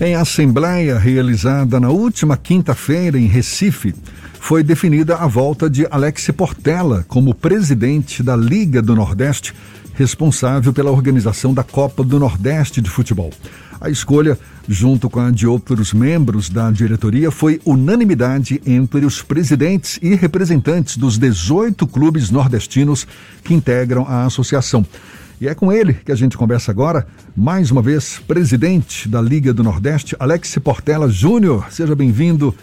Em assembleia realizada na última quinta-feira em Recife, foi definida a volta de Alex Portela como presidente da Liga do Nordeste, responsável pela organização da Copa do Nordeste de Futebol. A escolha, junto com a de outros membros da diretoria, foi unanimidade entre os presidentes e representantes dos 18 clubes nordestinos que integram a associação. E é com ele que a gente conversa agora, mais uma vez, presidente da Liga do Nordeste, Alex Portela Júnior. Seja bem-vindo.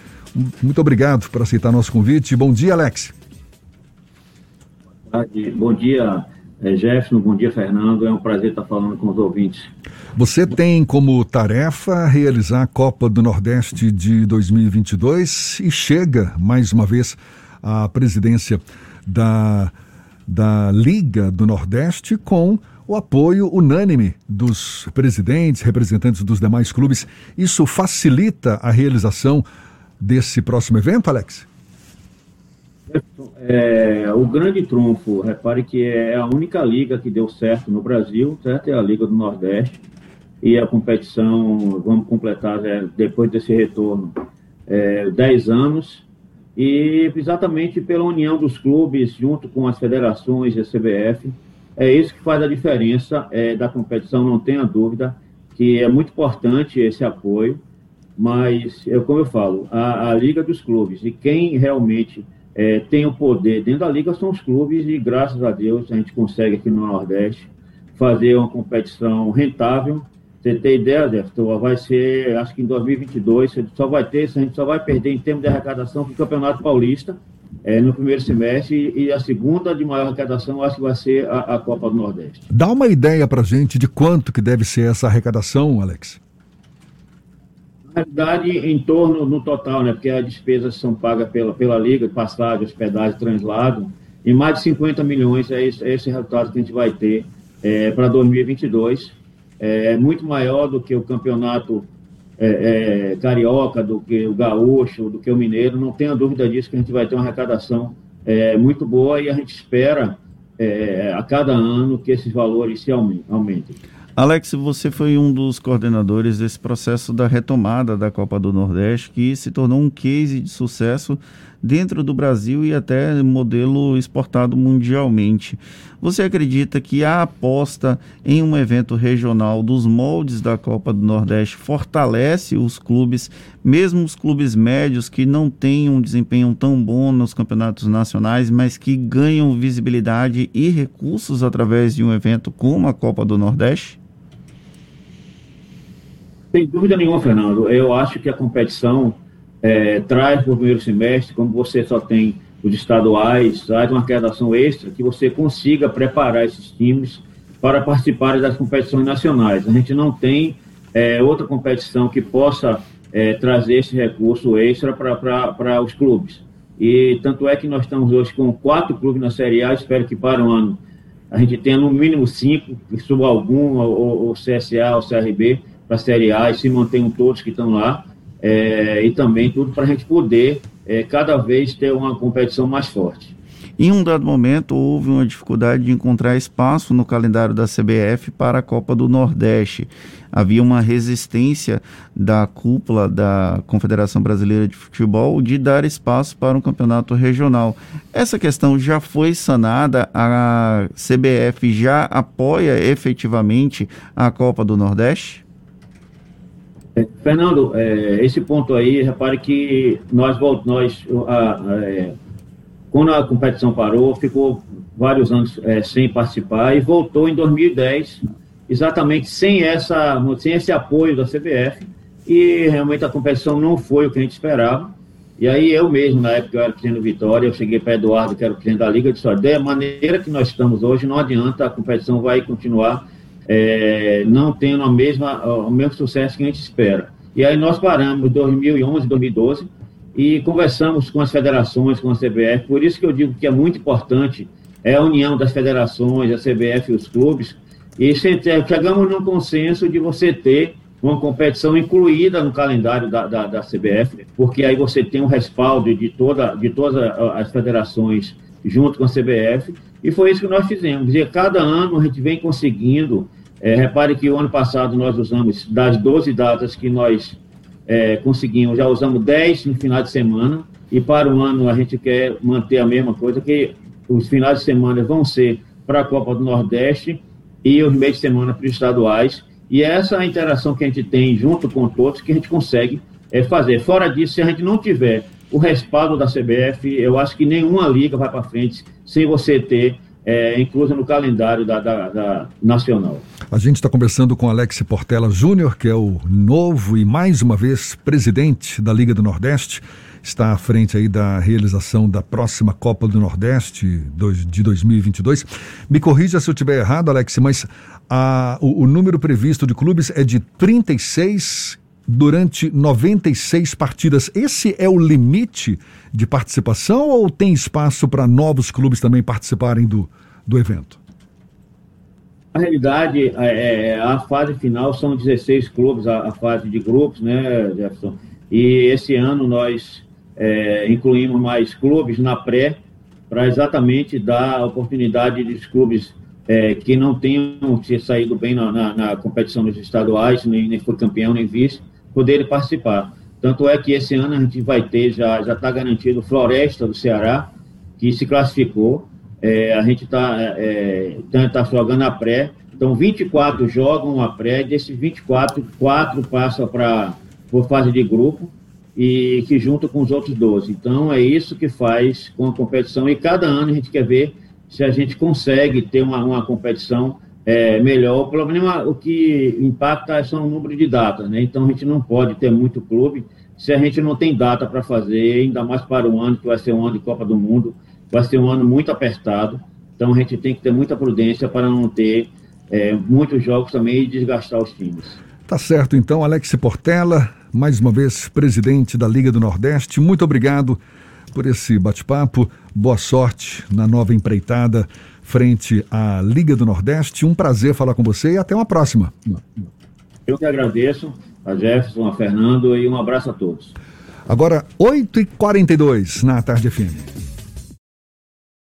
Muito obrigado por aceitar nosso convite. Bom dia, Alex. Bom dia, é, Jefferson. Bom dia, Fernando. É um prazer estar falando com os ouvintes. Você tem como tarefa realizar a Copa do Nordeste de 2022 e chega, mais uma vez, à presidência da da Liga do Nordeste com o apoio unânime dos presidentes, representantes dos demais clubes. Isso facilita a realização desse próximo evento, Alex? É, o grande trunfo, repare que é a única liga que deu certo no Brasil, certo? É a Liga do Nordeste. E a competição, vamos completar é, depois desse retorno, é, 10 anos e exatamente pela união dos clubes junto com as federações e a CBF. É isso que faz a diferença é, da competição, não tenha dúvida, que é muito importante esse apoio, mas, eu, como eu falo, a, a Liga dos Clubes, e quem realmente é, tem o poder dentro da Liga são os clubes, e graças a Deus a gente consegue aqui no Nordeste fazer uma competição rentável, você tem ideia, Jefferson? Vai ser, acho que em 2022, você só vai ter, a gente só vai perder em termos de arrecadação para o Campeonato Paulista é, no primeiro semestre e a segunda de maior arrecadação acho que vai ser a, a Copa do Nordeste. Dá uma ideia para gente de quanto que deve ser essa arrecadação, Alex? Na realidade, em torno, no total, né, porque as despesas são pagas pela, pela Liga, passagem, hospedagem, translado, e mais de 50 milhões é esse, é esse resultado que a gente vai ter é, para 2022 é, é muito maior do que o campeonato é, é, carioca, do que o gaúcho, do que o mineiro. Não tenha dúvida disso que a gente vai ter uma arrecadação é, muito boa e a gente espera é, a cada ano que esses valores se aumentem. Alex, você foi um dos coordenadores desse processo da retomada da Copa do Nordeste, que se tornou um case de sucesso dentro do Brasil e até modelo exportado mundialmente. Você acredita que a aposta em um evento regional dos moldes da Copa do Nordeste fortalece os clubes, mesmo os clubes médios que não têm um desempenho tão bom nos campeonatos nacionais, mas que ganham visibilidade e recursos através de um evento como a Copa do Nordeste? Sem dúvida nenhuma, Fernando. Eu acho que a competição é, traz para o primeiro semestre, como você só tem os estaduais, traz uma arrecadação extra que você consiga preparar esses times para participarem das competições nacionais. A gente não tem é, outra competição que possa é, trazer esse recurso extra para os clubes. E tanto é que nós estamos hoje com quatro clubes na Série A, espero que para o ano a gente tenha no mínimo cinco, suba algum, ou, ou CSA, ou CRB, para a Série A e se mantenham todos que estão lá, é, e também tudo para a gente poder é, cada vez ter uma competição mais forte. Em um dado momento, houve uma dificuldade de encontrar espaço no calendário da CBF para a Copa do Nordeste. Havia uma resistência da cúpula da Confederação Brasileira de Futebol de dar espaço para um campeonato regional. Essa questão já foi sanada? A CBF já apoia efetivamente a Copa do Nordeste? Fernando, é, esse ponto aí, repare que nós, nós a, a, é, quando a competição parou, ficou vários anos é, sem participar e voltou em 2010, exatamente sem, essa, sem esse apoio da CBF, e realmente a competição não foi o que a gente esperava. E aí eu mesmo, na época eu era presidente do Vitória, eu cheguei para Eduardo, que era o presidente da Liga, e disse, da maneira que nós estamos hoje, não adianta, a competição vai continuar é, não tendo a mesma, o mesmo sucesso que a gente espera. E aí nós paramos em 2011, 2012 e conversamos com as federações, com a CBF, por isso que eu digo que é muito importante é a união das federações, a CBF e os clubes, e chegamos num consenso de você ter uma competição incluída no calendário da, da, da, CBF, porque aí você tem um respaldo de, toda, de todas as federações junto com a CBF, e foi isso que nós fizemos. E cada ano a gente vem conseguindo É, repare que o ano passado nós usamos, das 12 datas que nós é, conseguimos, já usamos 10 no final de semana, e para o ano a gente quer manter a mesma coisa, que os finais de semana vão ser para a Copa do Nordeste e os meios de semana para os estaduais. E é essa interação que a gente tem junto com todos que a gente consegue é, fazer. Fora disso, se a gente não tiver o respaldo da CBF, eu acho que nenhuma liga vai para frente sem você ter é, inclusa no calendário da, da, da nacional. A gente está conversando com Alex Portela Júnior, que é o novo e mais uma vez presidente da Liga do Nordeste está à frente aí da realização da próxima Copa do Nordeste de 2022. Me corrija se eu estiver errado, Alex, mas a, o, o número previsto de clubes é de 36 durante 96 partidas. Esse é o limite de participação ou tem espaço para novos clubes também participarem do, do evento? Na realidade, é, é a fase final são 16 clubes, a, a, fase de grupos, né, Jefferson? E esse ano nós é, incluímos mais clubes na pré, para exatamente dar oportunidade dos clubes é, que não tenham se saído bem na, na, na competição dos estaduais, nem, nem foi campeão, nem vice, poderem participar. Tanto é que esse ano a gente vai ter, já está garantido, Floresta do Ceará, que se classificou. É, a gente está é, tá, tá jogando a pré. Então, 24 jogam a pré, desses 24, 4 passam para por fase de grupo e que junta com os outros 12. Então, é isso que faz com a competição. E cada ano a gente quer ver se a gente consegue ter uma, uma competição é, melhor. O problema, o que impacta são o número de datas, né? Então, a gente não pode ter muito clube se a gente não tem data para fazer, ainda mais para o ano, que vai ser um ano de Copa do Mundo, vai ser um ano muito apertado. Então, a gente tem que ter muita prudência para não ter é, muitos jogos também e desgastar os times. Tá certo, então, Alex Portela, mais uma vez presidente da Liga do Nordeste. Muito obrigado por esse bate-papo. Boa sorte na nova empreitada frente à Liga do Nordeste. Um prazer falar com você e até uma próxima. Eu que agradeço a Jefferson, a Fernando e um abraço a todos. Agora, 8h42 na Tarde FM.